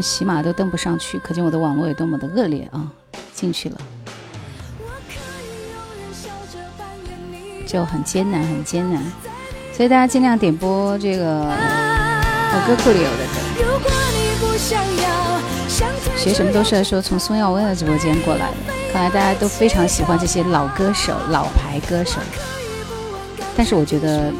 喜马都登不上去，可见我的网络有多么的恶劣啊！进去了，就很艰难，很艰难。所以大家尽量点播这个我歌库里有的歌。学什么都是说从宋耀威的直播间过来的，看来大家都非常喜欢这些老歌手、老牌歌手。但是我觉得。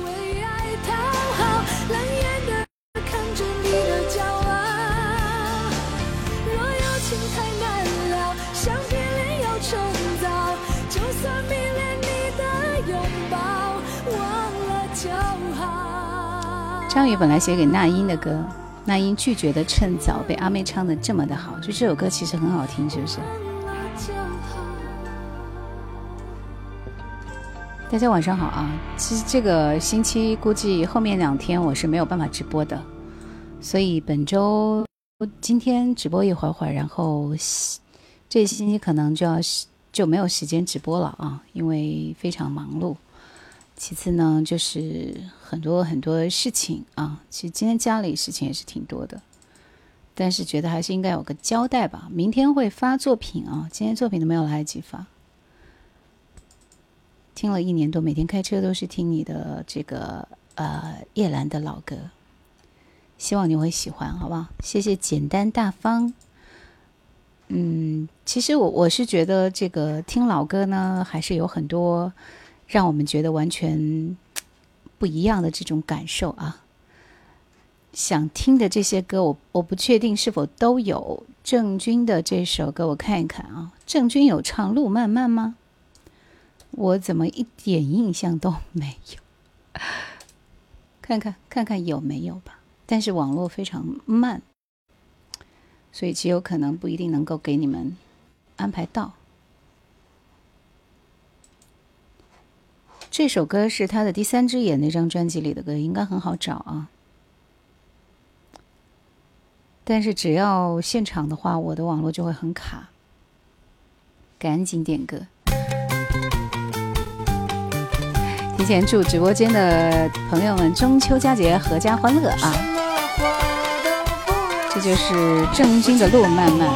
于，本来写给那英的歌，那英拒绝的，趁早被阿妹唱的这么的好，就这首歌其实很好听，是不是？大家晚上好啊！其实这个星期估计后面两天我是没有办法直播的，所以本周今天直播一会儿会，然后这星期可能就要就没有时间直播了啊，因为非常忙碌。其次呢，就是。很多很多事情啊，其实今天家里事情也是挺多的，但是觉得还是应该有个交代吧。明天会发作品啊，今天作品都没有来得及发。听了一年多，每天开车都是听你的这个呃叶兰的老歌，希望你会喜欢，好不好？谢谢简单大方。嗯，其实我我是觉得这个听老歌呢，还是有很多让我们觉得完全。不一样的这种感受啊，想听的这些歌，我我不确定是否都有。郑钧的这首歌，我看一看啊。郑钧有唱《路漫漫》吗？我怎么一点印象都没有？看看看看有没有吧。但是网络非常慢，所以极有可能不一定能够给你们安排到。这首歌是他的《第三只眼》那张专辑里的歌，应该很好找啊。但是只要现场的话，我的网络就会很卡。赶紧点歌，提前祝直播间的朋友们中秋佳节阖家欢乐啊！这就是郑钧的《路漫漫》。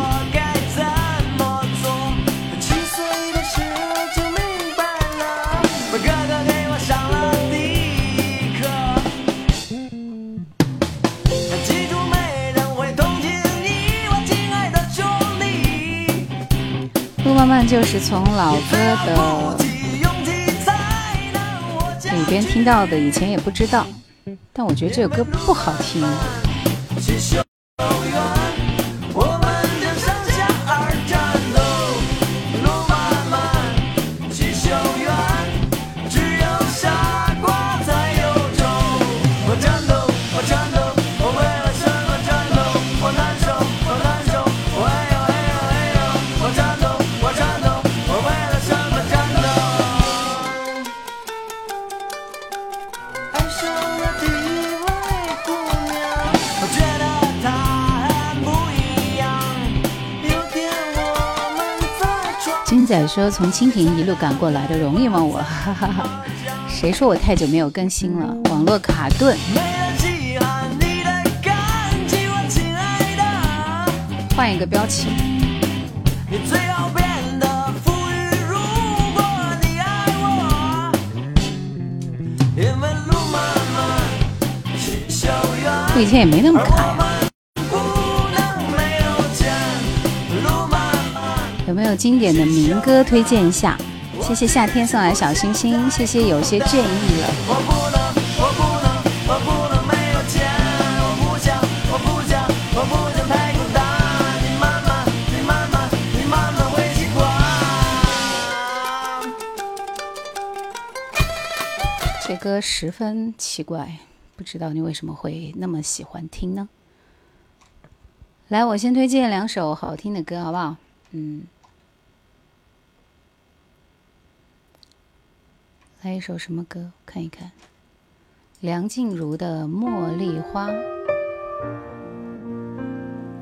慢慢就是从老歌的里边听到的，以前也不知道，但我觉得这首歌不好听。仔说从蜻蜓一路赶过来的容易吗？我，哈哈哈，谁说我太久没有更新了？网络卡顿。换一个标题。我以前也没那么卡。呀、有没有经典的民歌推荐一下？谢谢夏天送来小星星，谢谢有些倦意了。这歌十分奇怪，不知道你为什么会那么喜欢听呢？来，我先推荐两首好听的歌，好不好？嗯。来一首什么歌看一看？梁静茹的《茉莉花》。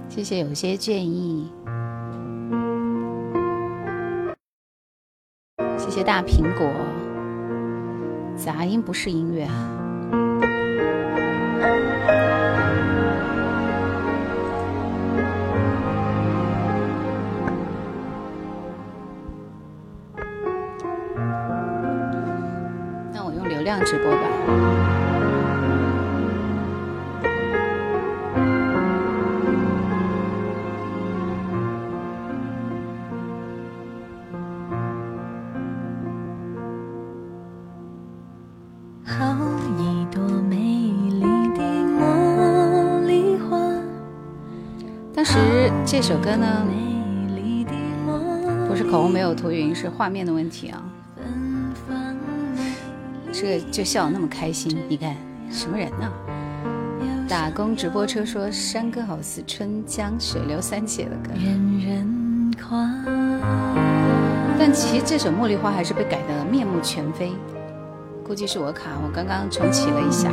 谢谢有些建议。谢谢大苹果。杂音不是音乐。直播吧，好一朵美丽的茉莉花。当时这首歌呢，不是口红没有涂匀，是画面的问题啊。这就笑那么开心，你看什么人呢？打工直播车说山歌好似春江水流三姐的歌，但其实这首《茉莉花》还是被改的面目全非，估计是我卡，我刚刚重启了一下。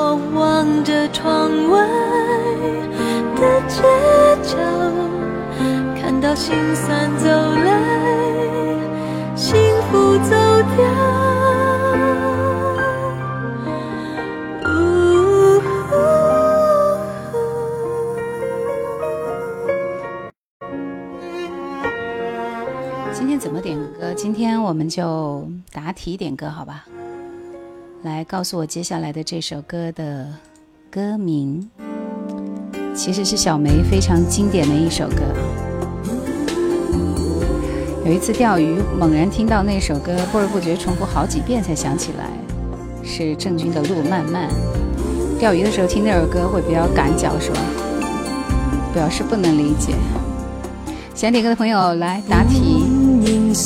我望着窗外的街角看到心酸走来幸福走今天怎么点歌今天我们就答题点歌好吧来告诉我接下来的这首歌的歌名，其实是小梅非常经典的一首歌。有一次钓鱼，猛然听到那首歌，不知不觉重复好几遍才想起来，是郑钧的《路漫漫》。钓鱼的时候听那首歌会比较赶脚，是吧？表示不能理解。想点歌的朋友来答题，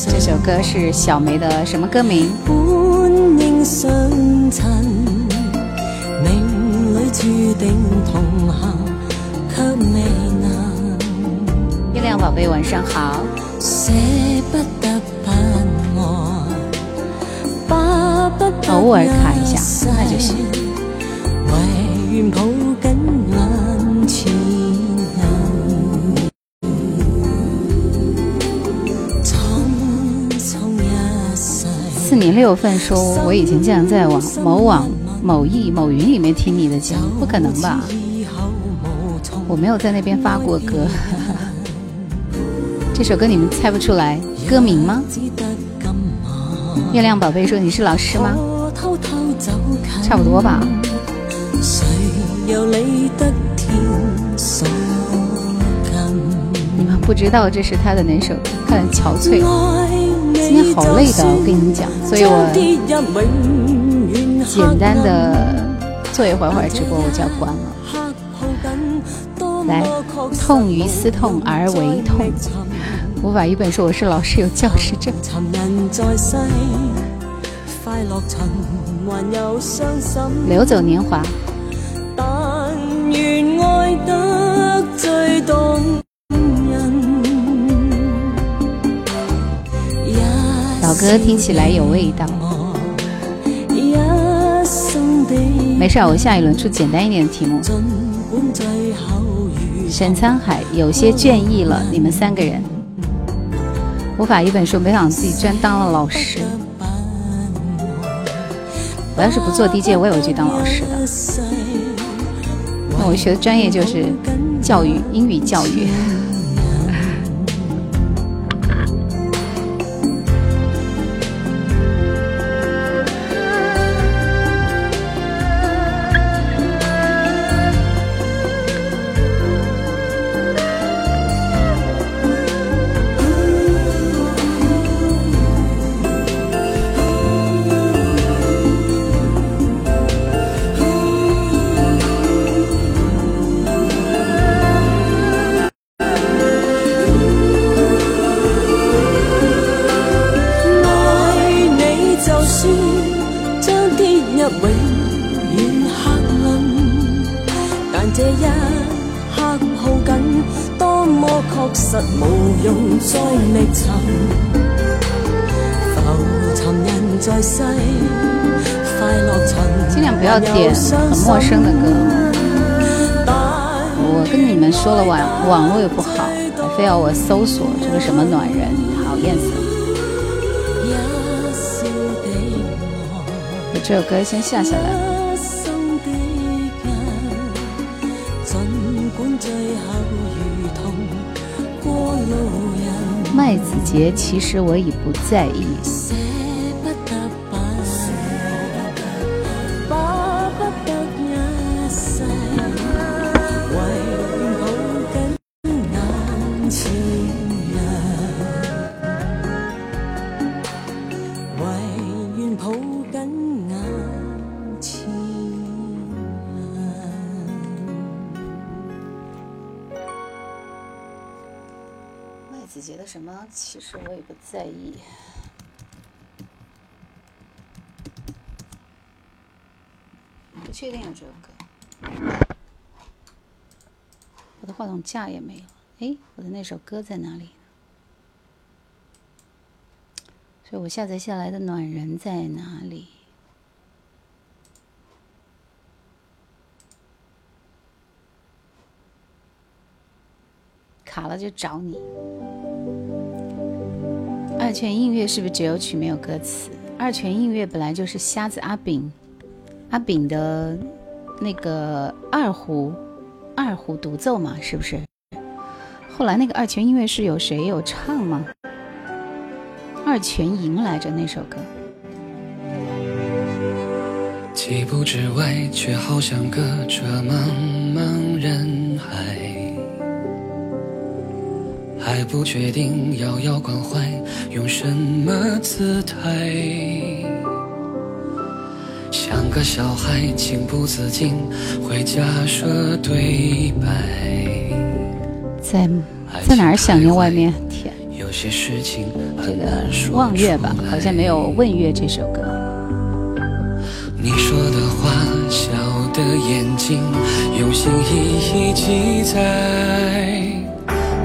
这首歌是小梅的什么歌名？月亮宝贝，晚上好。偶尔卡一下，那就行。点六份说，我以前竟然在网某网、某易、某云里面听你的节目，不可能吧？我没有在那边发过歌。这首歌你们猜不出来歌名吗？月亮宝贝说你是老师吗？差不多吧。你们不知道这是他的哪首？看憔悴。今天好累的，我跟你讲，所以我简单的坐一会儿，会儿直播我就要关了。来，痛于思痛而为痛。我把一本书，我是老师，有教师证。流走年华。歌听起来有味道。没事，我下一轮出简单一点的题目。沈沧海有些倦意了，你们三个人，我法一本书，没想到自己专当了老师。我要是不做 DJ，我也会去当老师的。那我学的专业就是教育，英语教育。我搜索这个什么暖人，讨厌死！把这首歌先下下来。麦子杰，其实我已不在意。其实我也不在意，不确定这首歌。我的话筒架也没了，哎，我的那首歌在哪里？所以我下载下来的暖人在哪里？卡了就找你。二泉映月是不是只有曲没有歌词？二泉映月本来就是瞎子阿炳，阿炳的，那个二胡，二胡独奏嘛，是不是？后来那个二泉映月是有谁有唱吗？二泉吟来着那首歌。几步之外，却好像隔着茫茫人。还不确定遥遥关怀，用什么姿态？像个小孩，情不自禁会假设对白。在在哪儿想念外面？天，难说。望月吧，好像没有问月这首歌。你说的话，笑的眼睛，用心一一记载。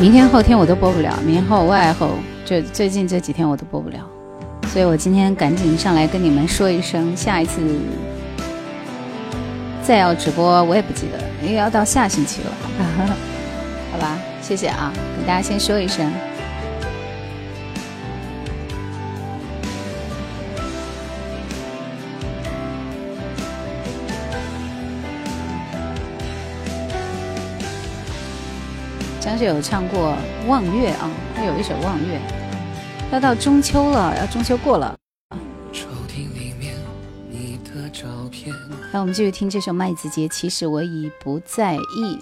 明天、后天我都播不了，明后外后就最近这几天我都播不了，所以我今天赶紧上来跟你们说一声，下一次再要直播我也不记得，因为要到下星期了，好吧，谢谢啊，给大家先说一声。是有唱过《望月》啊，他有一首《望月》。要到中秋了，要中秋过了。抽屉里面你的照片。来，我们继续听这首麦子杰。其实我已不在意，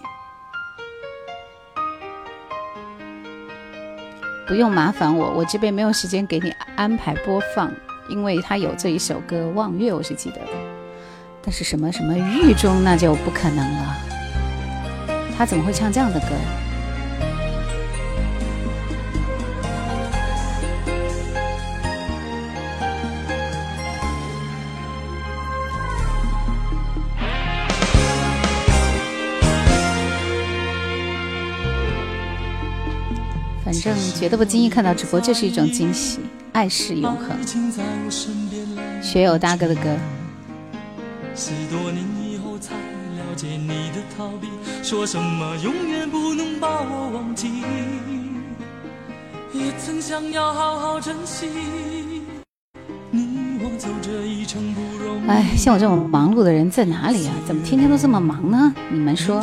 不用麻烦我，我这边没有时间给你安排播放，因为他有这一首歌《望月》，我是记得的。但是什么什么狱中，那就不可能了。他怎么会唱这样的歌？反正觉得不经意看到直播就是一种惊喜，爱是永恒。学友大哥的歌。哎，像我这么忙碌的人在哪里啊？怎么天天都这么忙呢？你们说？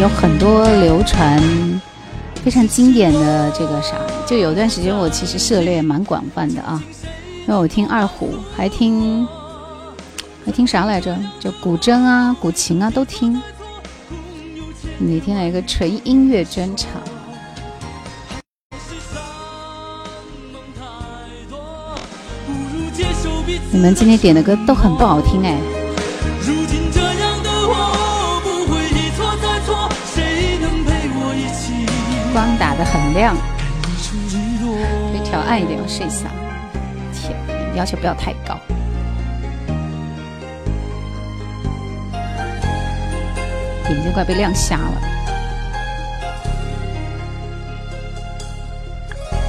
有很多流传非常经典的这个啥，就有段时间我其实涉猎蛮广泛的啊，因为我听二胡，还听还听啥来着，就古筝啊、古琴啊都听。哪天来个纯音乐专场？你们今天点的歌都很不好听哎。光打得很亮，可以调暗一点，我试一下。天，要求不要太高，眼睛快被亮瞎了，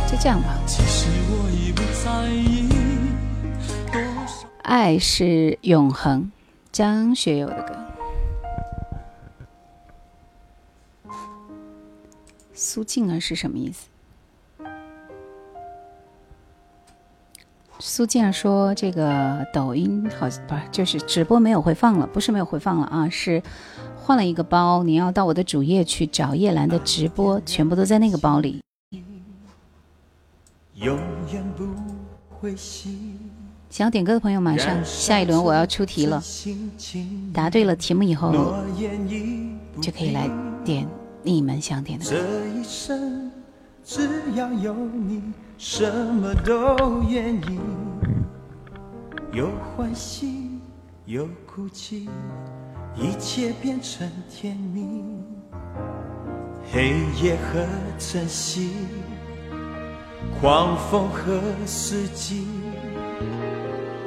就这样吧。爱是永恒，张学友的歌。苏静儿是什么意思？苏静儿说：“这个抖音好，不是就是直播没有回放了？不是没有回放了啊，是换了一个包。你要到我的主页去找叶兰的直播，全部都在那个包里。想要点歌的朋友，马上下一轮我要出题了，答对了题目以后就可以来点。”你们想点的这一生只要有你，什么都愿意，有欢喜，有哭泣，一切变成甜蜜。黑夜和晨曦，狂风和四季，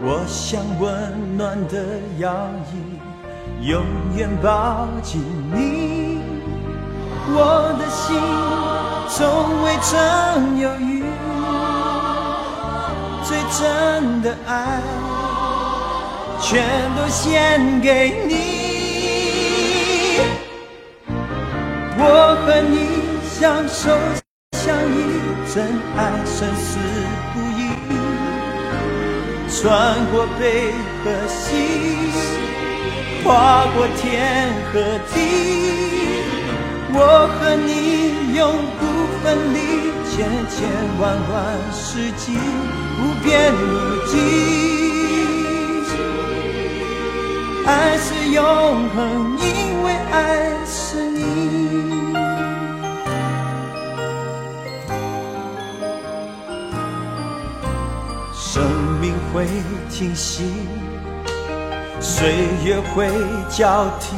我想温暖的摇椅，永远抱紧你。我的心从未曾犹豫，最真的爱全都献给你。我和你相守相依，真爱生死不移，穿过悲和喜，跨过天和地。我和你永不分离，千千万万世纪，无边无际。爱是永恒，因为爱是你。生命会停息，岁月会交替。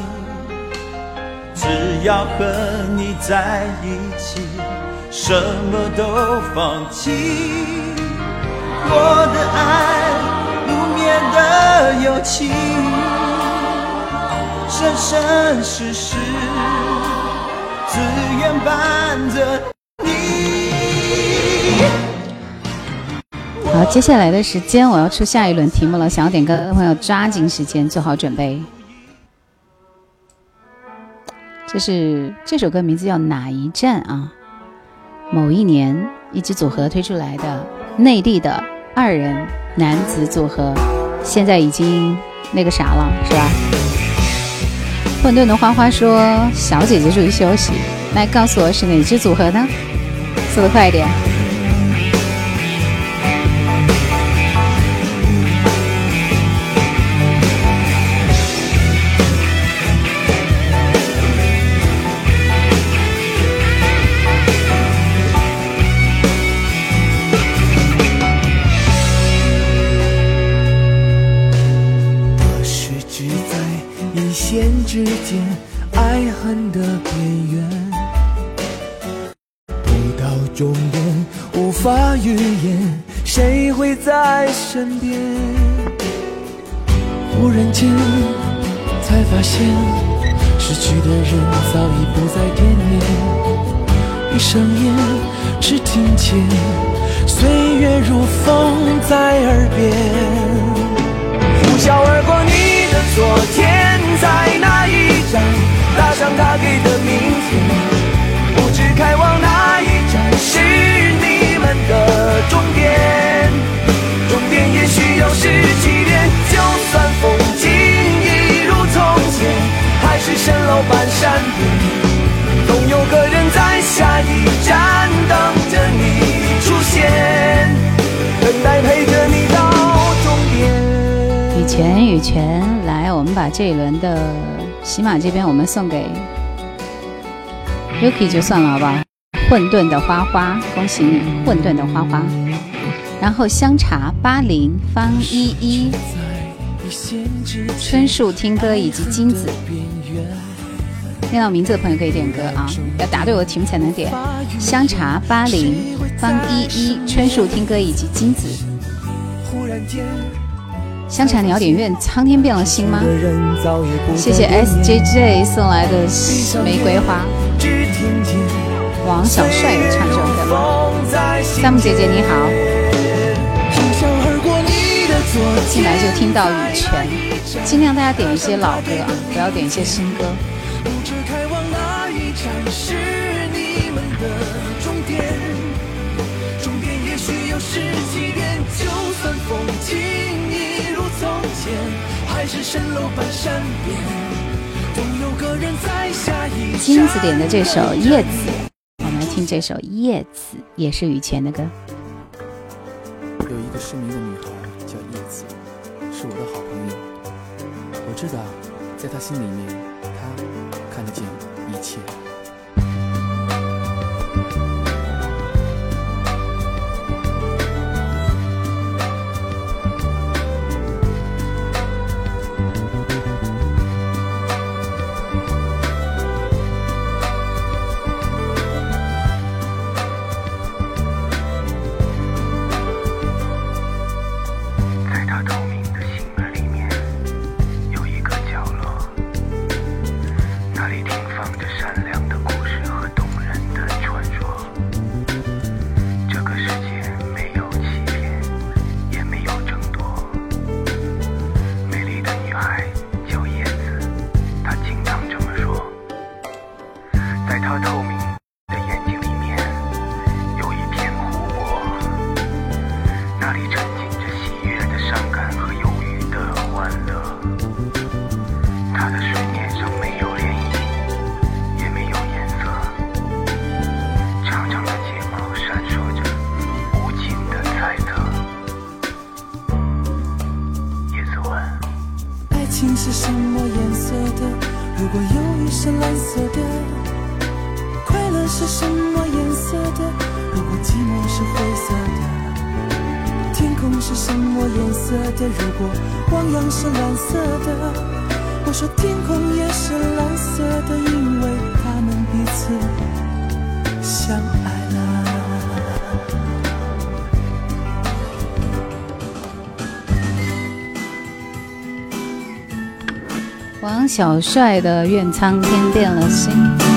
只要和你在一起，什么都放弃。我的爱不灭的友情，生生世世只愿伴着你。好，接下来的时间我要出下一轮题目了，想要点歌的朋友抓紧时间做好准备。这是这首歌名字叫哪一站啊？某一年一支组合推出来的，内地的二人男子组合，现在已经那个啥了，是吧？混沌的花花说：“小姐姐注意休息。”来告诉我是哪支组合呢？速度快一点。之间，爱恨的边缘，不到终点，无法预言，谁会在身边？忽然间，才发现，失去的人早已不在惦念。闭上眼，只听见，岁月如风在耳边，呼啸而过，你的昨天在。想搭上他给的明天不知开往哪一站是你们的终点终点也许又是起点就算风景一如从前还是蜃楼半山巅总有个人在下一站等着你出现等待陪着你到终点羽泉羽泉来我们把这一轮的喜马这边，我们送给 Yuki 就算了，好不好？混沌的花花，恭喜你，混沌的花花。然后香茶、八零、方依依、春树听歌以及金子，念到名字的朋友可以点歌啊，要答对我的题目才能点。香茶、八零、方依依、春树听歌以及金子。忽然间香蝉你要点愿苍天变了心吗？谢谢 SJJ 送来的玫瑰花。王小帅有唱这首歌 s a m 姐姐你好。进来就听到羽泉，尽量大家点一些老歌啊，不要点一些新歌。蜃楼有个人在下一金子点的这首《叶子》，我们来听这首《叶子》，也是羽泉的歌。有一个失明的女孩叫叶子，是我的好朋友。我知道，在她心里面。小帅的怨苍天变了心。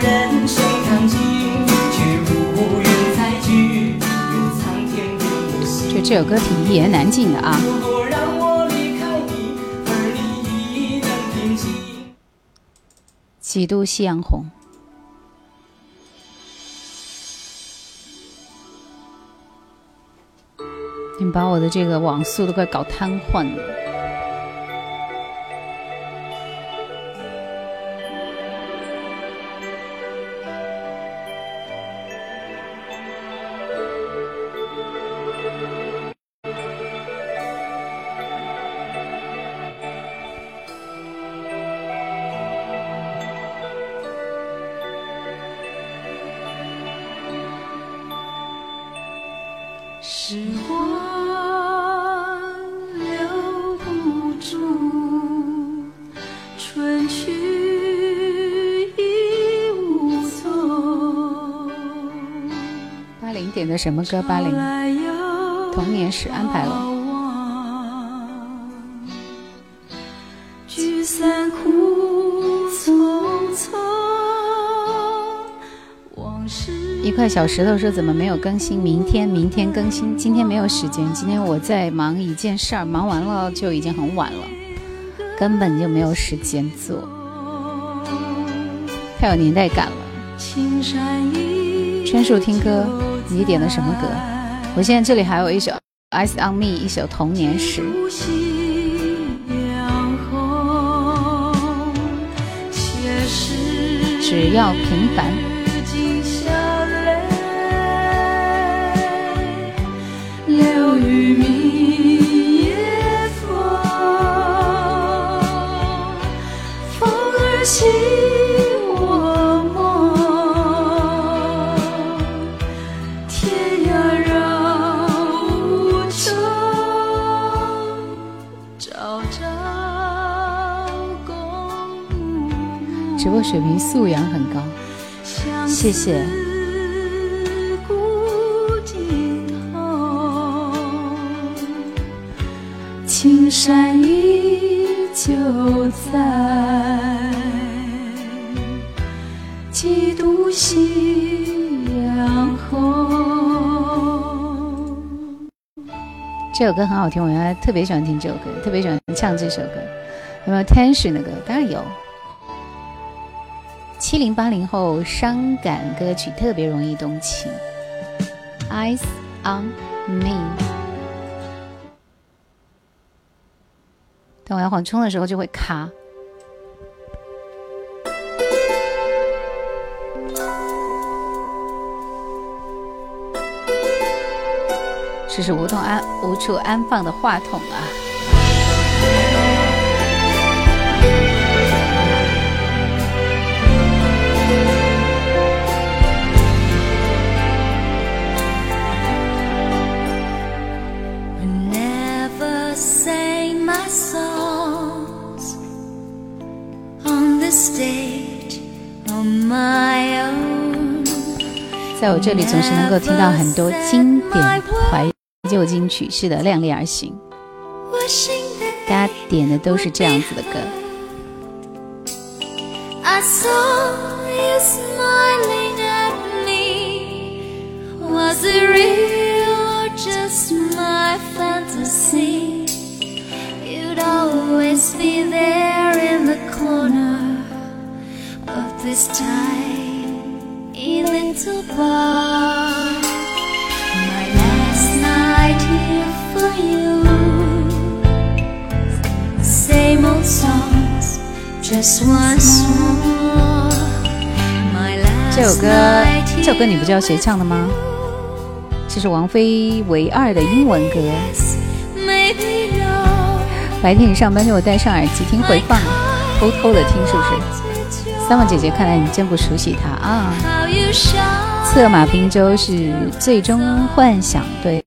这这首歌挺一言难尽的啊。几度夕阳红。你把我的这个网速都快搞瘫痪了。什么歌？八零童年时安排了。一块小石头说：“怎么没有更新？明天，明天更新。今天没有时间，今天我在忙一件事儿，忙完了就已经很晚了，根本就没有时间做。太有年代感了。”春树听歌。你点的什么歌？我现在这里还有一首《i y e s on Me》，一首童年时，只要平凡。水平素养很高，谢谢。青山依旧在，几度夕阳红。这首歌很好听，我原来特别喜欢听这首歌，特别喜欢唱这首歌。有没有 Tension 的歌？当然有。七零八零后伤感歌曲特别容易动情，Eyes on me，等我要缓冲的时候就会卡，这是无动安无处安放的话筒啊。在我这里总是能够听到很多经典怀旧金曲，是的，量力而行。大家点的都是这样子的歌。This time little here night for 这首歌，这首歌你不知道谁唱的吗？这是王菲唯二的英文歌。白天你上班给我戴上耳机听回放，偷偷的听是不是？三毛姐姐，看来你真不熟悉她啊！策马平舟是最终幻想对。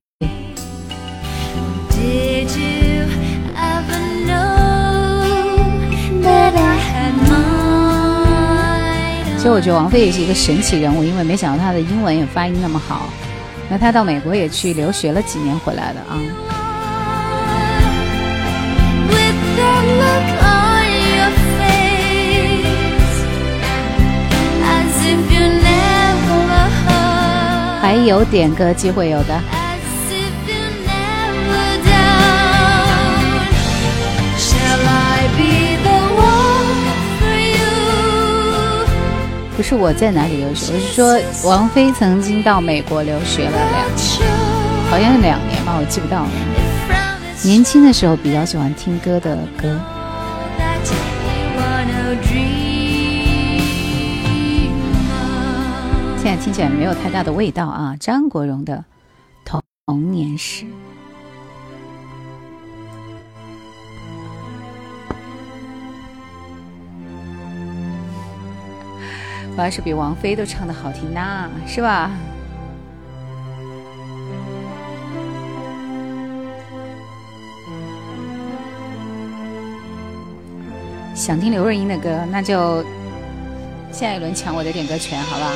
其实我觉得王菲也是一个神奇人物，因为没想到她的英文也发音那么好。那她到美国也去留学了几年，回来的啊。With that look on 还有点歌机会有的，不是我在哪里留学，我是说王菲曾经到美国留学了两，年，好像是两年吧，我记不到了。年轻的时候比较喜欢听歌的歌。现在听起来没有太大的味道啊！张国荣的《童年时》，我要是比王菲都唱的好听呐，是吧？想听刘若英的歌，那就下一轮抢我的点歌权，好吧？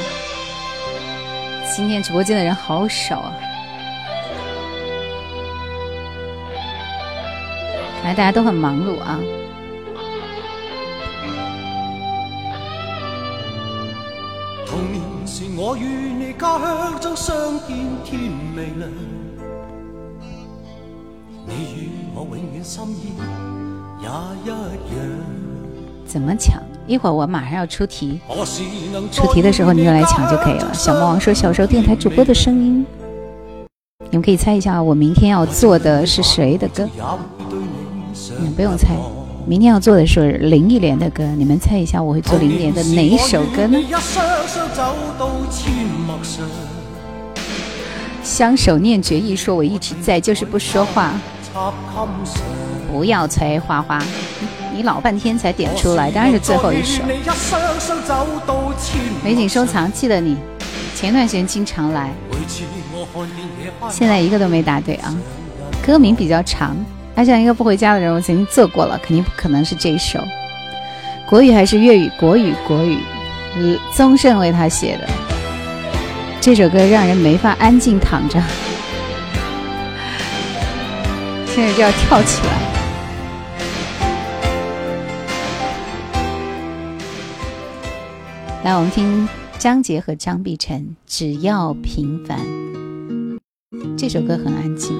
今天直播间的人好少啊，看来大家都很忙碌啊。童年时我与你家乡中相见，天未亮，你与我永远心意也一样。怎么抢？一会儿我马上要出题，出题的时候你就来抢就可以了。小魔王说小时候电台主播的声音，你们可以猜一下我明天要做的是谁的歌？你们不用猜，明天要做的是林忆莲的歌。你们猜一下我会做林忆莲的哪一首歌呢？相守念绝意，说，我一直在，就是不说话。不要催花花。你老半天才点出来，当然是最后一首。美景收藏，记得你。前段时间经常来，现在一个都没答对啊。歌名比较长，他像一个不回家的人，我曾经做过了，肯定不可能是这首。国语还是粤语？国语，国语。宗盛为他写的这首歌，让人没法安静躺着，现在就要跳起来。来，我们听张杰和张碧晨《只要平凡》这首歌，很安静。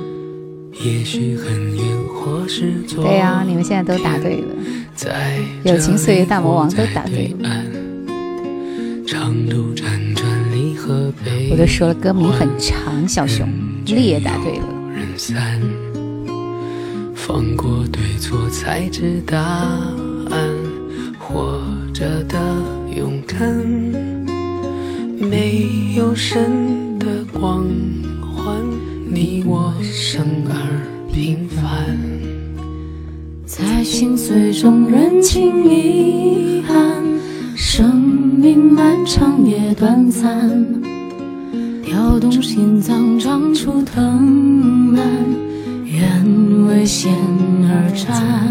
对呀，你们现在都答对了。友情岁月大魔王都答对了。我都说了歌名很长，小熊力也答对了。活着的勇敢，没有神的光环，你我生而平凡，在心碎中认清遗憾，生命漫长也短暂，跳动心脏长出藤蔓，愿为险而战。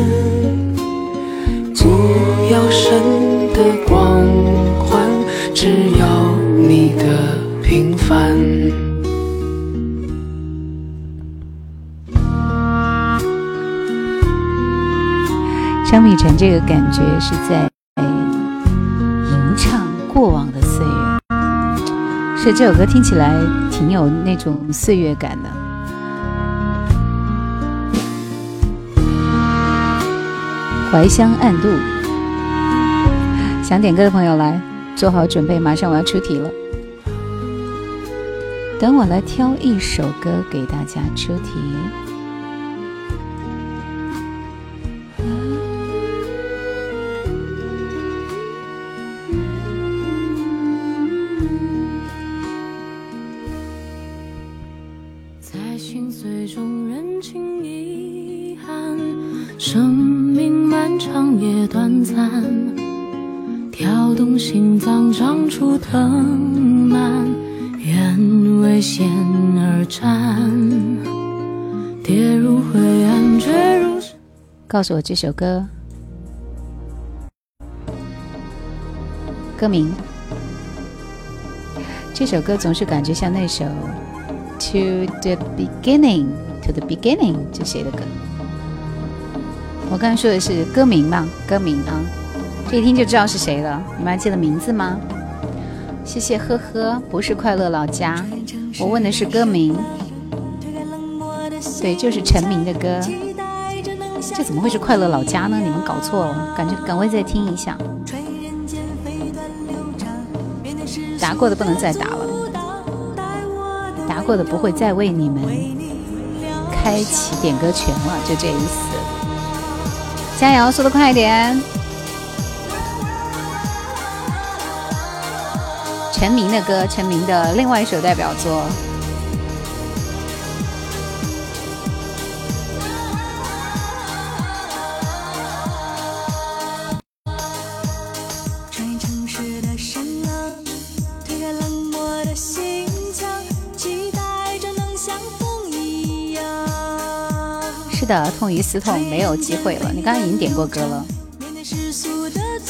张碧晨这个感觉是在吟唱过往的岁月，是这首歌听起来挺有那种岁月感的。怀乡暗度，想点歌的朋友来做好准备，马上我要出题了。等我来挑一首歌给大家出题。告诉我这首歌，歌名。这首歌总是感觉像那首《To the Beginning》《To the Beginning》这谁的歌？我刚才说的是歌名吧？歌名啊，这一听就知道是谁了。你们还记得名字吗？谢谢，呵呵，不是快乐老家。我问的是歌名，对，就是陈明的歌。这怎么会是快乐老家呢？你们搞错了，感觉赶快再听一下。答过的不能再答了，答过的不会再为你们开启点歌权了，就这意思。加油，速度快一点。陈明的歌，陈明的另外一首代表作。的痛于思痛，没有机会了。你刚刚已经点过歌了。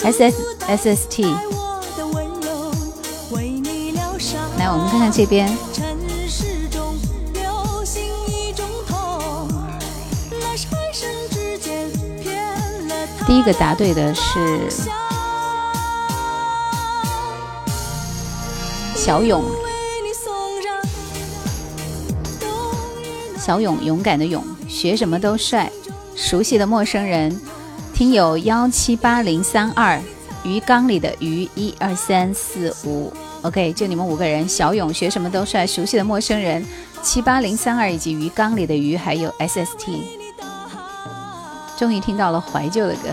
S S S S T。来，我们看看这边。第一个答对的是小勇，小勇勇敢的勇。学什么都帅，熟悉的陌生人，听友幺七八零三二，鱼缸里的鱼一二三四五，OK，就你们五个人，小勇学什么都帅，熟悉的陌生人，七八零三二以及鱼缸里的鱼，还有 SST，终于听到了怀旧的歌，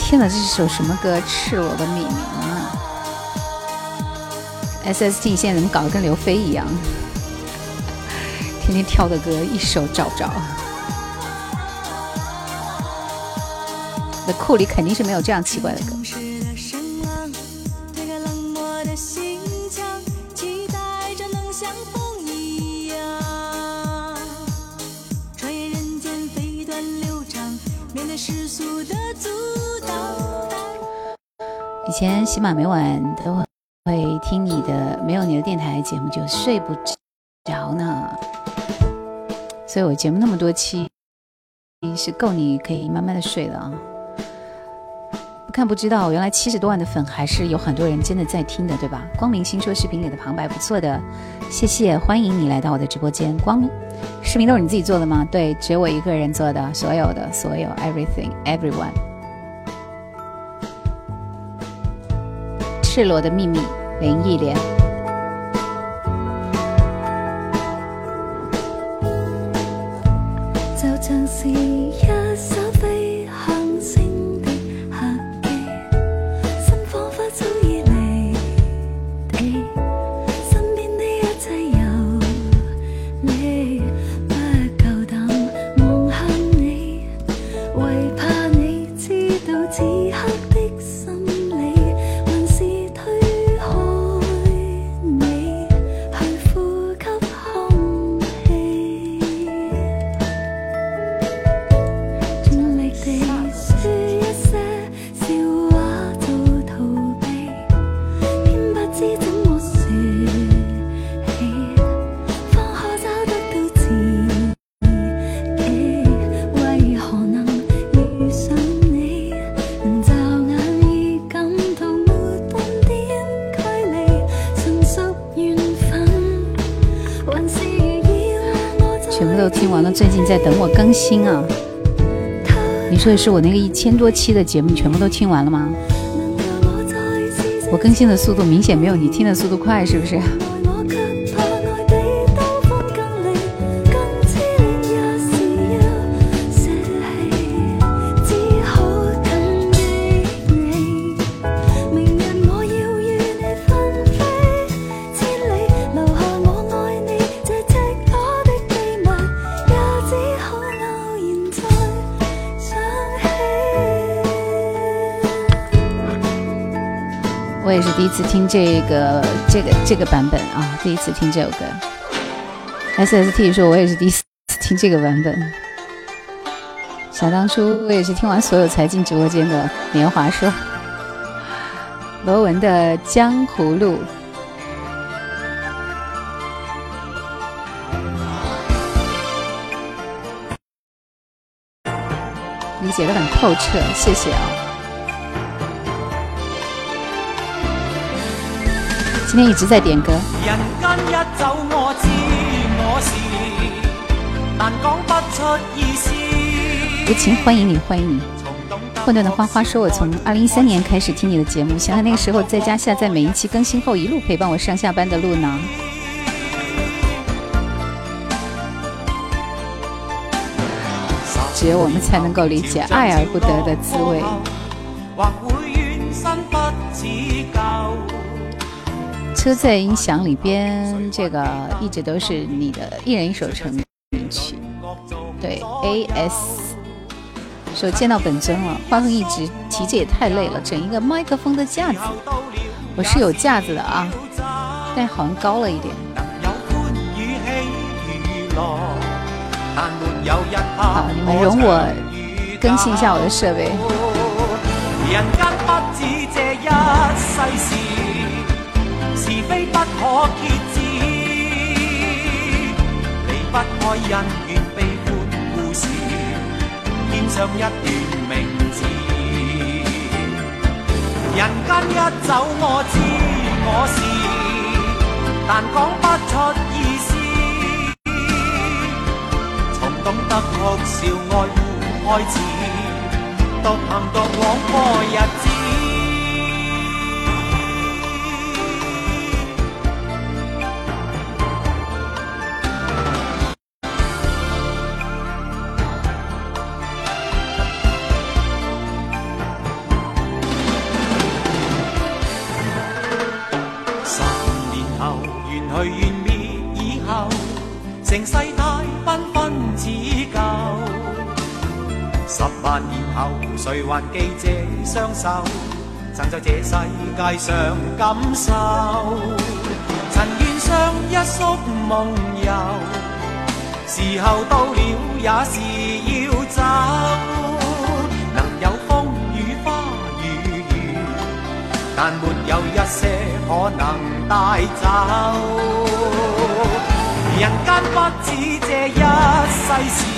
天哪，这是首什么歌？赤裸的秘密。SST 现在怎么搞得跟刘飞一样？天天跳的歌一首找不着，那库里肯定是没有这样奇怪的歌。以前起码每晚都。会听你的，没有你的电台节目就睡不着呢。所以我节目那么多期，是够你可以慢慢的睡了啊。不看不知道，原来七十多万的粉还是有很多人真的在听的，对吧？光明星说视频里的旁白不错的，谢谢，欢迎你来到我的直播间。光明视频都是你自己做的吗？对，只有我一个人做的，所有的所有 everything everyone。赤裸的秘密，林忆莲。听啊！你说的是我那个一千多期的节目全部都听完了吗？我更新的速度明显没有你听的速度快，是不是？第一次听这个这个这个版本啊！第一次听这首歌。SST 说：“我也是第一次听这个版本。”想当初我也是听完所有才进直播间的。年华说：“罗文的《江湖路》理解的很透彻，谢谢啊。”今天一直在点歌。无情欢迎你，欢迎你。混沌的花花说：“我从二零一三年开始听你的节目，想想那个时候在家下载每一期更新后，一路陪伴我上下班的路呢。”只有我们才能够理解爱而不得的滋味。会远不止车载音响里边，这个一直都是你的一人一首成名曲，对，AS，说见到本尊了。话筒一直提着也太累了，整一个麦克风的架子，我是有架子的啊，但好像高了一点。好，你们容我更新一下我的设备。是非不可揭穿，离不开因怨悲欢故事，添上一段名字。人间一走，我知我是，但讲不出意思。从懂得哭笑爱护开始，独行独往过日子。十八年后，谁还记这双手？曾在这世界上感受。曾愿上一宿梦游，时候到了也是要走。能有风雨花雨雨，但没有一些可能带走。人间不止这一世事。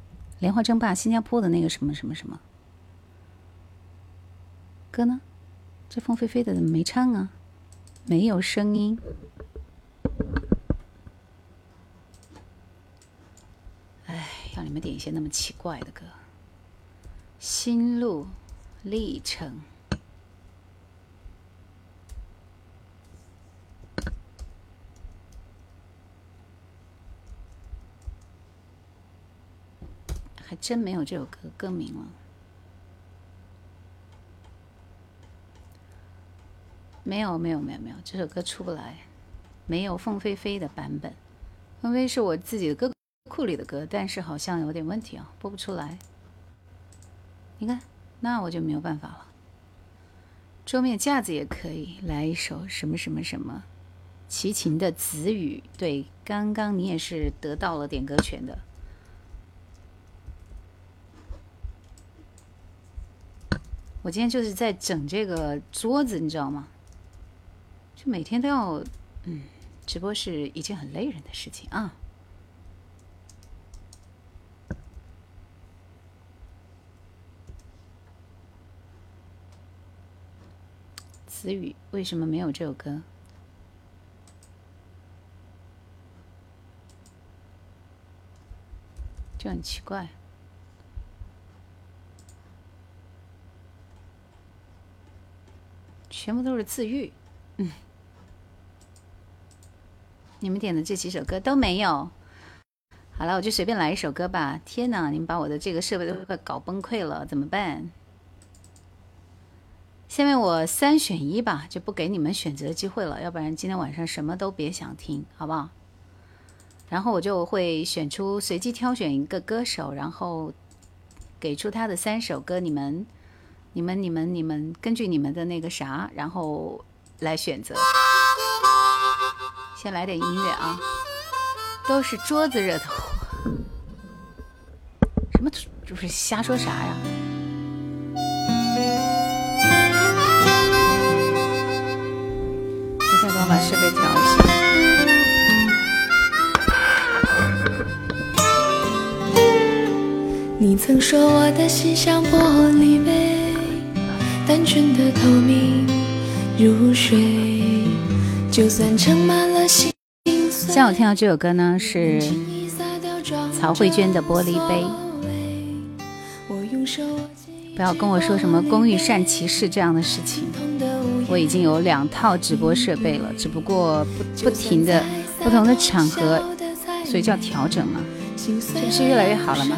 莲花争霸，新加坡的那个什么什么什么歌呢？这凤飞飞的怎么没唱啊，没有声音。哎，让你们点一些那么奇怪的歌，心路历程。还真没有这首歌歌名了，没有没有没有没有，这首歌出不来，没有凤飞飞的版本，凤飞是我自己的歌库里的歌，但是好像有点问题啊，播不出来。你看，那我就没有办法了。桌面架子也可以来一首什么什么什么，齐秦的《子语》。对，刚刚你也是得到了点歌权的。我今天就是在整这个桌子，你知道吗？就每天都要，嗯，直播是一件很累人的事情啊。词语为什么没有这首歌？就很奇怪。全部都是自愈，嗯，你们点的这几首歌都没有。好了，我就随便来一首歌吧。天哪，你们把我的这个设备都快搞崩溃了，怎么办？下面我三选一吧，就不给你们选择机会了，要不然今天晚上什么都别想听，好不好？然后我就会选出随机挑选一个歌手，然后给出他的三首歌，你们。你们、你们、你们，根据你们的那个啥，然后来选择。先来点音乐啊！都是桌子惹的祸。什么？就是瞎说啥呀？你先帮我把设备调一下。你曾说我的心像玻璃杯。心。像我听到这首歌呢是曹慧娟的《玻璃杯》，不要跟我说什么“工欲善其事”这样的事情。我已经有两套直播设备了，只不过不不停的不同的场合，所以叫调整嘛。这不是越来越好了吗？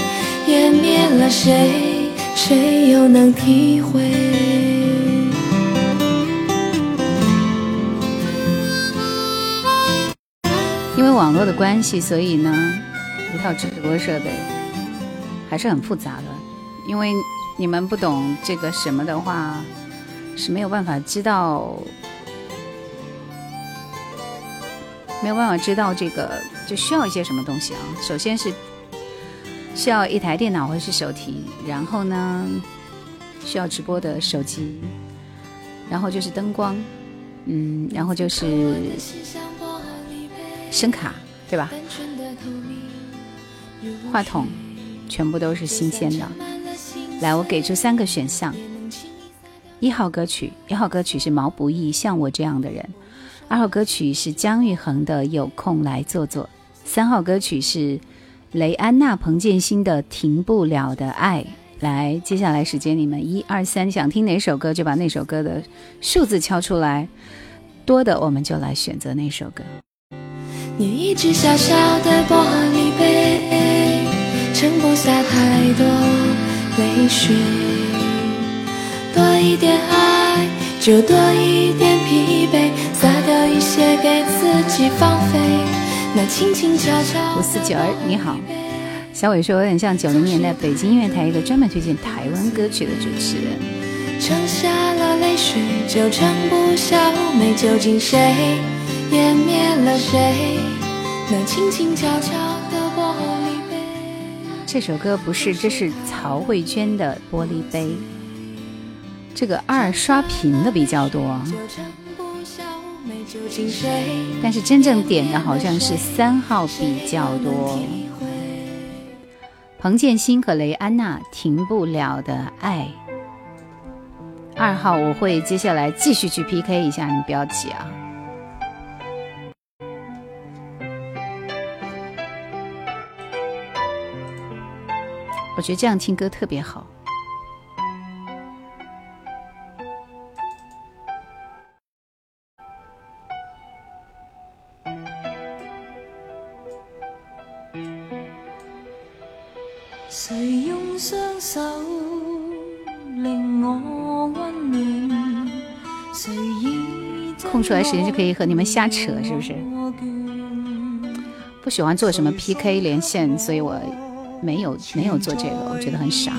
湮灭了谁，谁又能体会？因为网络的关系，所以呢，一套直播设备还是很复杂的。因为你们不懂这个什么的话，是没有办法知道，没有办法知道这个就需要一些什么东西啊。首先是。需要一台电脑或是手提，然后呢，需要直播的手机，然后就是灯光，嗯，然后就是声卡，对吧？话筒，全部都是新鲜的。来，我给出三个选项：一号歌曲，一号歌曲是毛不易《像我这样的人》；二号歌曲是姜育恒的《有空来坐坐》；三号歌曲是。雷安娜、彭建新的《停不了的爱》，来，接下来时间你们一二三，想听哪首歌就把那首歌的数字敲出来，多的我们就来选择那首歌。你一只小小的玻璃杯，盛不下太多泪水，多一点爱就多一点疲惫，撒掉一些给自己放飞。那五四九二，你好，小伟说有点像九零年代北京音乐台一个专门推荐台湾歌曲的主持人。盛下了泪水，就盛不下美，究竟谁湮灭了谁？那轻轻悄悄的玻璃杯。这首歌不是，这是曹慧娟的《玻璃杯》。这个二刷屏的比较多。但是真正点的好像是三号比较多，彭建新和雷安娜《停不了的爱》二号我会接下来继续去 PK 一下，你不要急啊！我觉得这样听歌特别好。空出来时间就可以和你们瞎扯，是不是？不喜欢做什么 PK 连线，所以我没有没有做这个，我觉得很傻。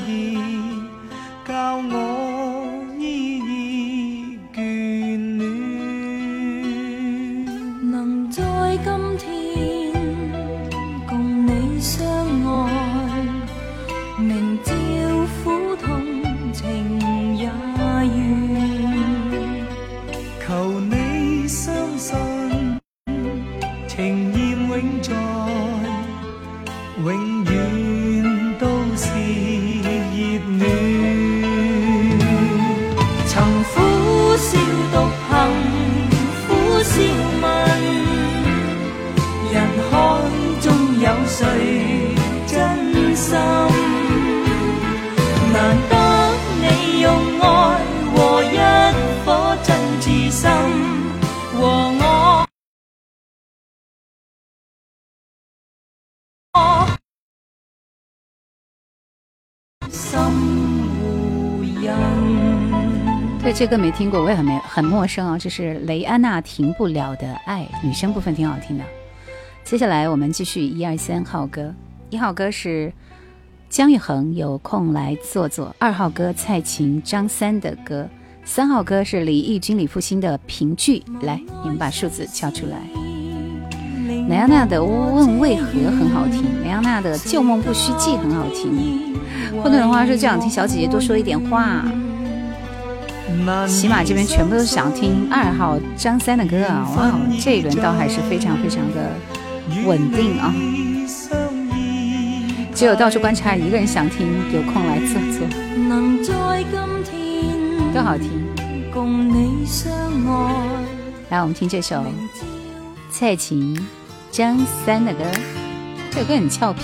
这歌没听过，我也很没很陌生啊。这是雷安娜《停不了的爱》，女生部分挺好听的。接下来我们继续一二三号歌，一号歌是姜育恒，有空来坐坐。二号歌蔡琴、张三的歌，三号歌是李翊君、李复兴的评剧。来，你们把数字敲出来。雷安娜的《问为何》很好听，雷安娜的《旧梦不须记》很好听。混沌的话说，就想听小姐姐多说一点话。起码这边全部都想听二号张三的歌啊！哇，这一轮倒还是非常非常的稳定啊！只有到处观察一个人想听，有空来坐坐。都好听。来，我们听这首蔡琴张三的歌，这首歌很俏皮。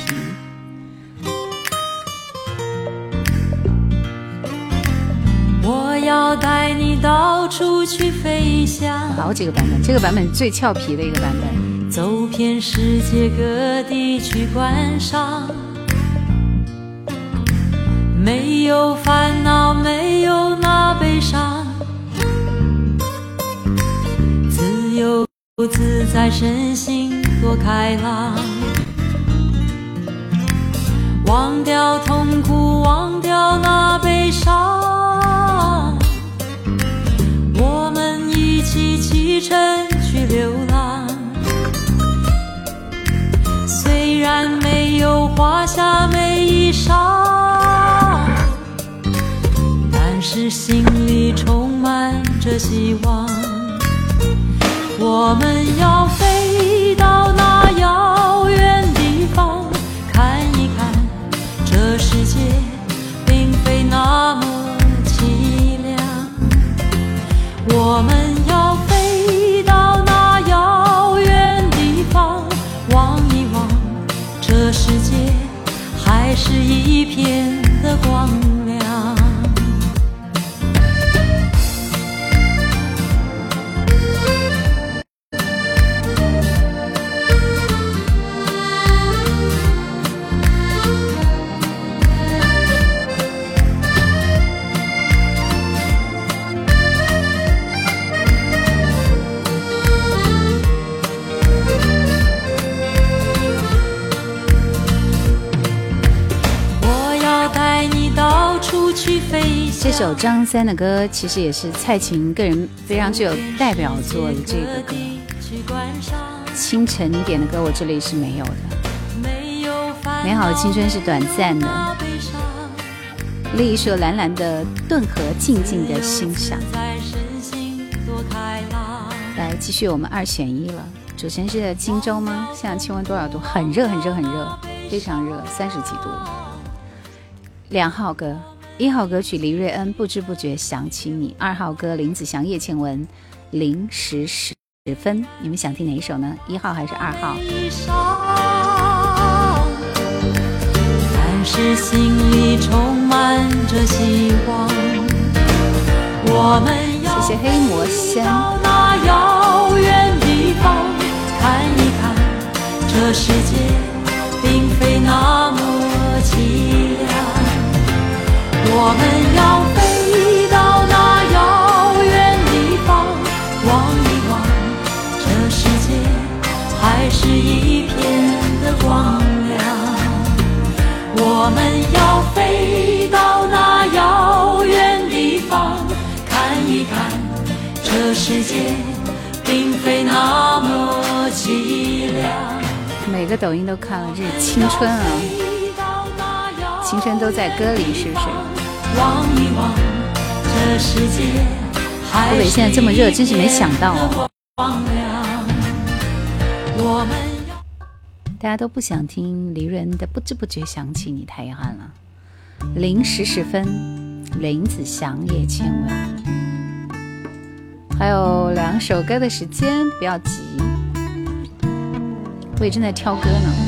要带你到处去飞翔。好几个版本，这个版本最俏皮的一个版本。走遍世界各地去观赏，没有烦恼，没有那悲伤，自由自在，身心多开朗，忘掉痛苦，忘掉那悲伤。去流浪，虽然没有华厦美衣裳，但是心里充满着希望。我们要飞到那遥远地方，看一看这世界，并非那么凄凉。我们。一片。这首张三的歌，其实也是蔡琴个人非常具有代表作的这个歌。清晨点的歌，我这里是没有的。美好的青春是短暂的。另一首蓝蓝的《顿河静静的欣赏》。来继续我们二选一了。主持人是荆州吗？现在气温多少度？很热，很热，很热，非常热，三十几度。梁浩哥。一号歌曲黎瑞恩，不知不觉想起你；二号歌林子祥、叶倩文，零时十分，你们想听哪一首呢？一号还是二号？但是心里充满着希望。我们要谢谢黑魔仙。那遥远地方看一看，这世界并非那么凄凉。我们要飞到那遥远地方，望一望，这世界还是一片的光亮。我们要飞到那遥远地方，看一看，这世界并非那么凄凉。每个抖音都看了，这是青春啊，青春都在歌里，是不是？湖北现在这么热，真是没想到。大家都不想听离人的《不知不觉想起你》，太遗憾了。零时十分，林子祥也亲吻。还有两首歌的时间，不要急。我也正在挑歌呢。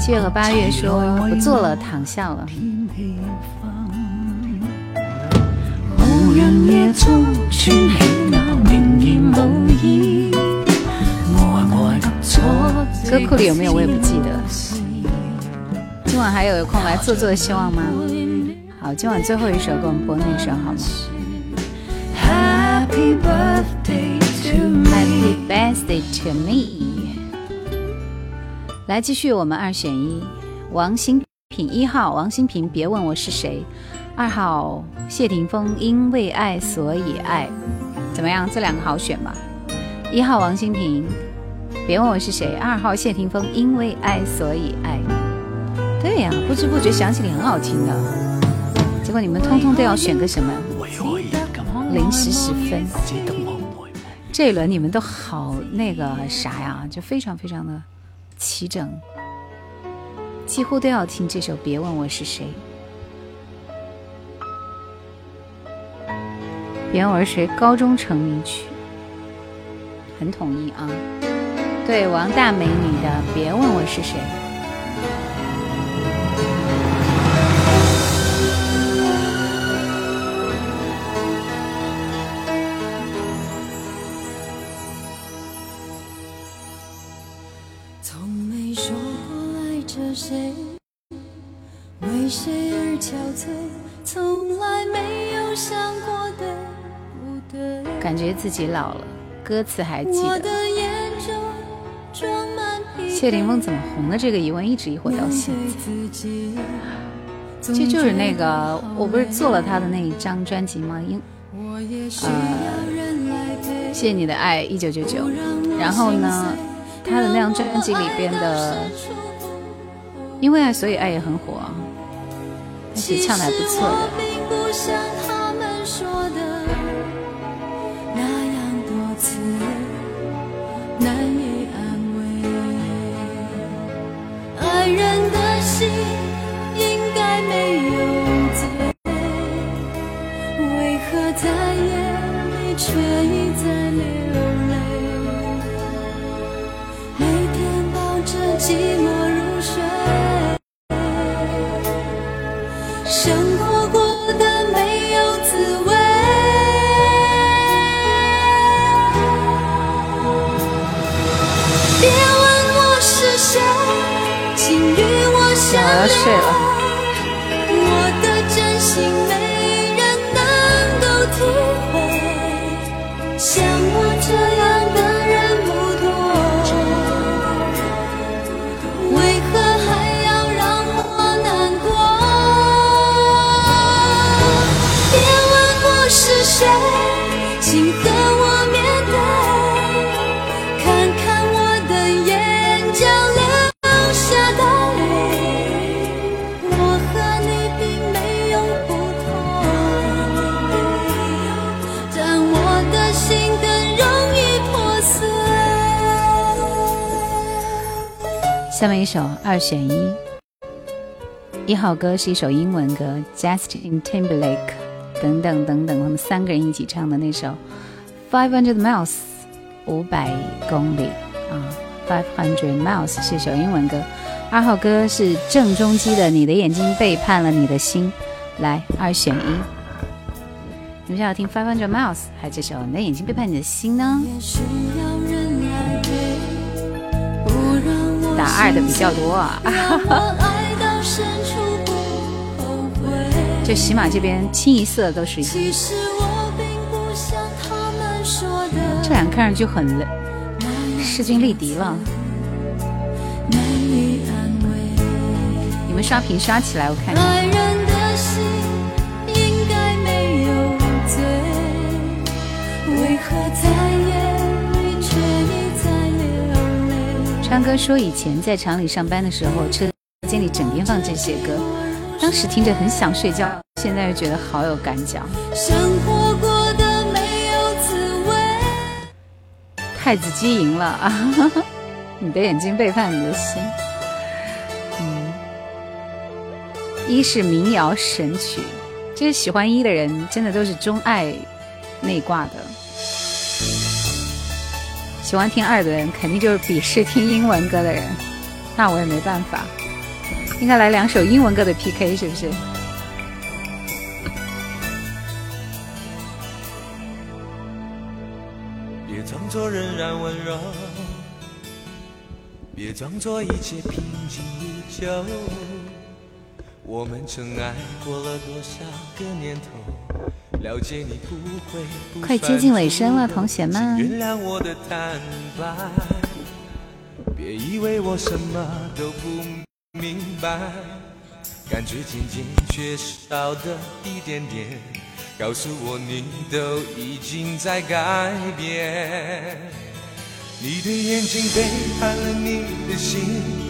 七月和八月说不做了，躺下了。歌库里有没有我也不记得。今晚还有有空来做做希望吗？好，今晚最后一首给我们播那首好吗？Happy h birthday a p p y to birthday to me. 来继续我们二选一，王心平一号，王心平别问我是谁；二号谢霆锋因为爱所以爱，怎么样？这两个好选吗？一号王心平，别问我是谁；二号谢霆锋因为爱所以爱。对呀，不知不觉想起来很好听的，结果你们通通都要选个什么？零时十分，这一轮你们都好那个啥呀，就非常非常的。齐整，几乎都要听这首《别问我是谁》。别问我是谁，高中成名曲，很统一啊。对，王大美女的《别问我是谁》。自己老了，歌词还记得。谢霆锋怎么红的？这个疑问一直疑惑到现在。这就是那个，我不是做了他的那一张专辑吗？因，呃，谢谢你的爱，一九九九。然后呢，他的那张专辑里边的，因为爱，所以爱也很火，而且唱的还不错的。see 下面一首二选一，一号歌是一首英文歌《Justin Timberlake》，等等等等，我们三个人一起唱的那首《Five Hundred Miles》五百公里啊，《Five Hundred Miles》是一首英文歌。二号歌是郑中基的《你的眼睛背叛了你的心》，来二选一，你们想要听《Five Hundred Miles》还是这首《你的眼睛背叛你的心》呢？打二的比较多，就起码这边清一色都是。一。这俩看上去很势均力敌了，你们刷屏刷起来，我看。一下。刚哥说，以前在厂里上班的时候，车间里整天放这些歌，当时听着很想睡觉，现在又觉得好有感味。太子鸡赢了啊！你的眼睛背叛你的心。嗯，一是民谣神曲，就是喜欢一的人，真的都是钟爱内挂的。喜欢听二的人肯定就是鄙视听英文歌的人那我也没办法应该来两首英文歌的 pk 是不是别装作仍然温柔别装作一切平静如旧我们曾捱过了多少个年头了解你不会快接近尾声了同学们原谅我的坦白别以为我什么都不明白感觉渐渐缺少的一点点告诉我你都已经在改变你的眼睛背叛了你的心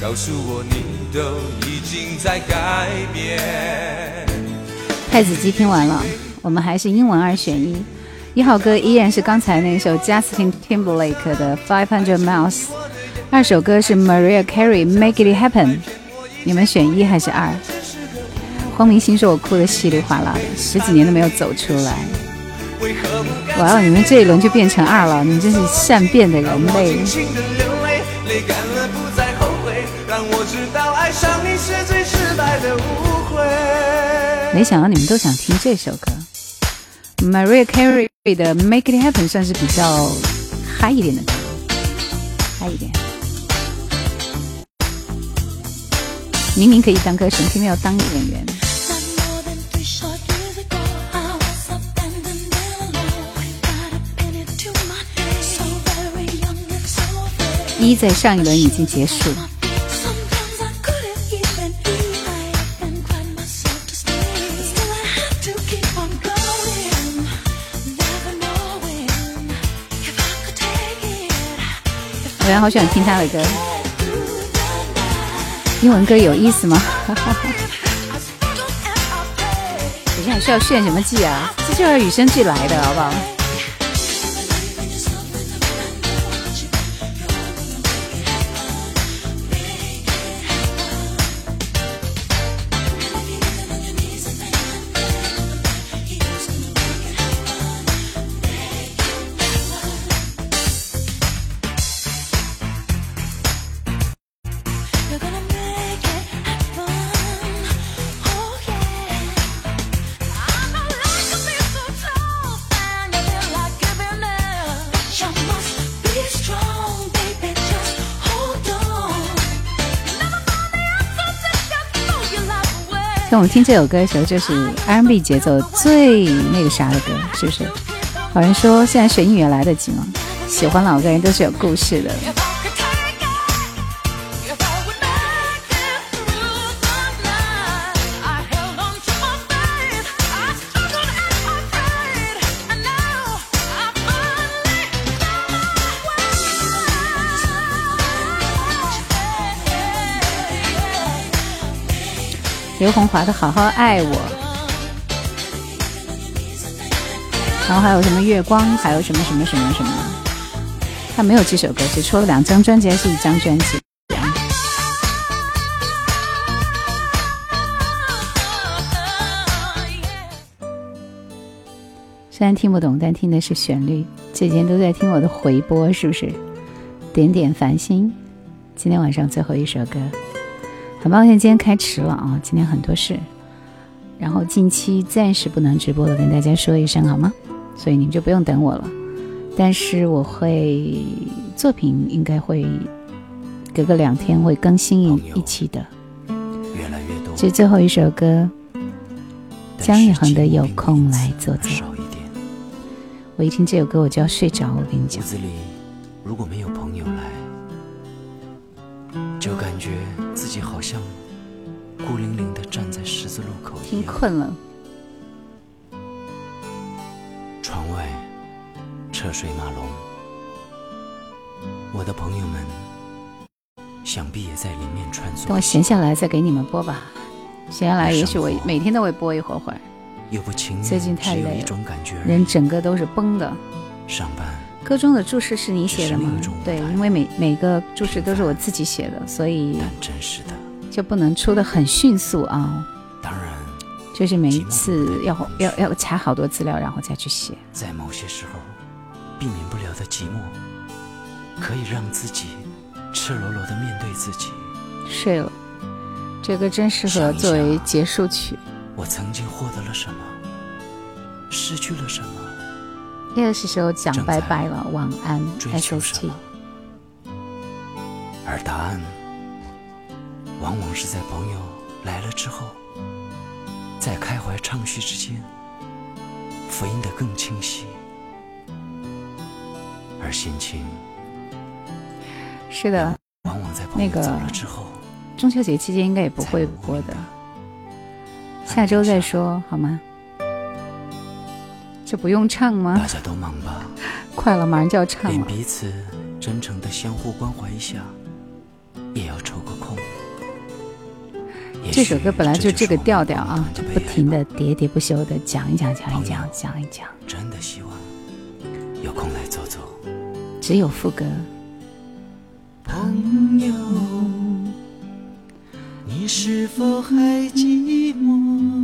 告诉我你都已经在改变。太子鸡听完了，我们还是英文二选一。一号歌依然是刚才那首 Justin Timberlake 的 Five Hundred Miles，二首歌是 Maria Carey Make It Happen。你们选一还是二？荒明星说我哭的稀里哗啦的，十几年都没有走出来。哇哦，你们这一轮就变成二了，你真是善变的人类。是最失败的误会。没想到你们都想听这首歌 m a r i a Carey 的《Make It Happen》算是比较嗨一点的，歌，嗨一点。明明可以当歌神，偏要当演员。一在上一轮已经结束了。我原来好喜欢听他的歌，英文歌有意思吗？你现在需要炫什么技啊？这就是与生俱来的，好不好？听这首歌的时候，就是 R&B 节奏最那个啥的歌，是不是？好像说现在学英语也来得及吗？喜欢老歌人都是有故事的。刘洪华的《好好爱我》，然后还有什么月光，还有什么什么什么什么？他没有几首歌，只出了两张专辑还是一张专辑？虽然听不懂，但听的是旋律。这几天都在听我的回播，是不是？点点繁星，今天晚上最后一首歌。很抱歉，今天开迟了啊！今天很多事，然后近期暂时不能直播了，跟大家说一声好吗？所以你们就不用等我了，但是我会作品应该会隔个两天会更新一期的。越来越多。这最后一首歌，姜育恒的《有空来坐坐》。我一听这首歌我就要睡着，我跟你讲。屋子里如果没有朋友来，就感觉。自己好像孤零零的站在十字路口，听困了。窗外车水马龙，我的朋友们想必也在里面穿梭。等我闲下来再给你们播吧，闲下来也许我每天都会播一会儿会儿。最近太累了，人整个都是崩的。上班。歌中的注释是你写的吗？对，因为每每个注释都是我自己写的，所以就不能出的很迅速啊。当然，就是每一次要要要查好多资料，然后再去写。在某些时候，避免不了的寂寞，可以让自己赤裸裸的面对自己。睡了，这个真适合作为结束曲。我曾经获得了什么，失去了什么。该是时候讲拜拜了，晚安。S O G。而答案，往往是在朋友来了之后，在开怀畅叙之间，福音的更清晰，而心情。是的，那个中秋节期间应该也不会播的，下周再说好吗？就不用唱吗？大家都忙吧，快了，马上就要唱了。连彼此真诚的相互关怀一下，也要抽个空。这首歌本来就这个调调啊，就不停的喋喋不休的讲一讲，讲一讲，讲一讲。真的希望有空来走走。只有副歌。朋友，你是否还寂寞？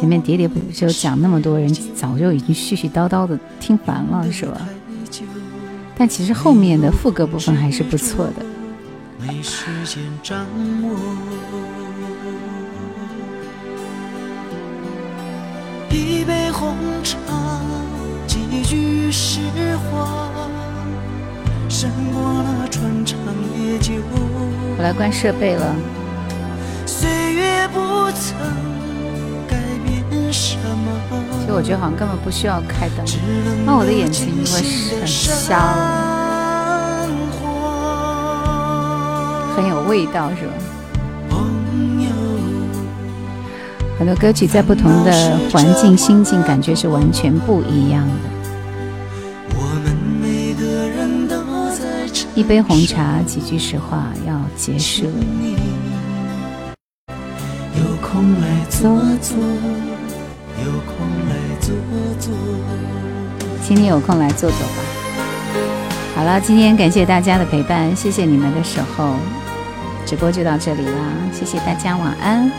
前面喋喋不休讲那么多人，早就已经絮絮叨叨的听烦了，是吧？但其实后面的副歌部分还是不错的。一杯红茶，几句实话，胜过了春长夜久。我来关设备了。其实我觉得好像根本不需要开灯，那我的眼睛会很瞎了。很有味道是吧？很多歌曲在不同的环境、心境，感觉是完全不一样的。一杯红茶，几句实话，要结束。有空来坐坐。有空来坐坐，请你有空来坐坐吧。好了，今天感谢大家的陪伴，谢谢你们的守候，直播就到这里了，谢谢大家，晚安。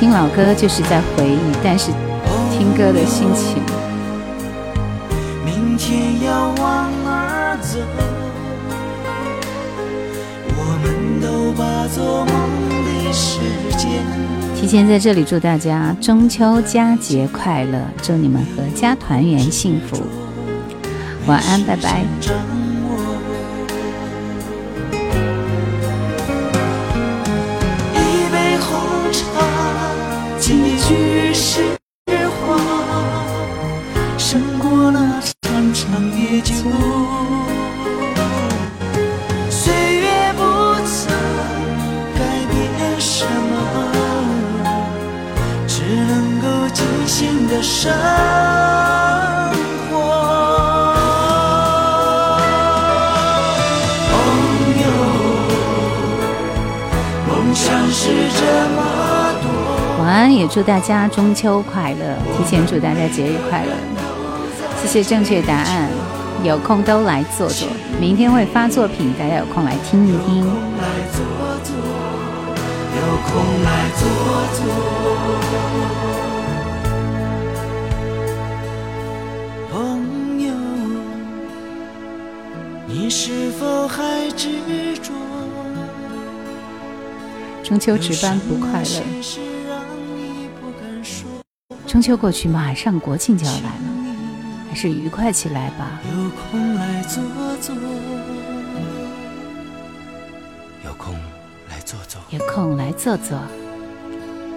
听老歌就是在回忆，但是听歌的心情。提前在这里祝大家中秋佳节快乐，祝你们阖家团圆幸福，晚安，拜拜。祝大家中秋快乐，提前祝大家节日快乐。谢谢正确答案，有空都来坐坐。明天会发作品，大家有空来听一听。有空来坐坐，朋友，你是否还执着？中秋值班不快乐。中秋过去，马上国庆就要来了，还是愉快起来吧。有空来坐坐，有空来坐坐，有空来坐坐。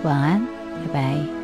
晚安，拜拜。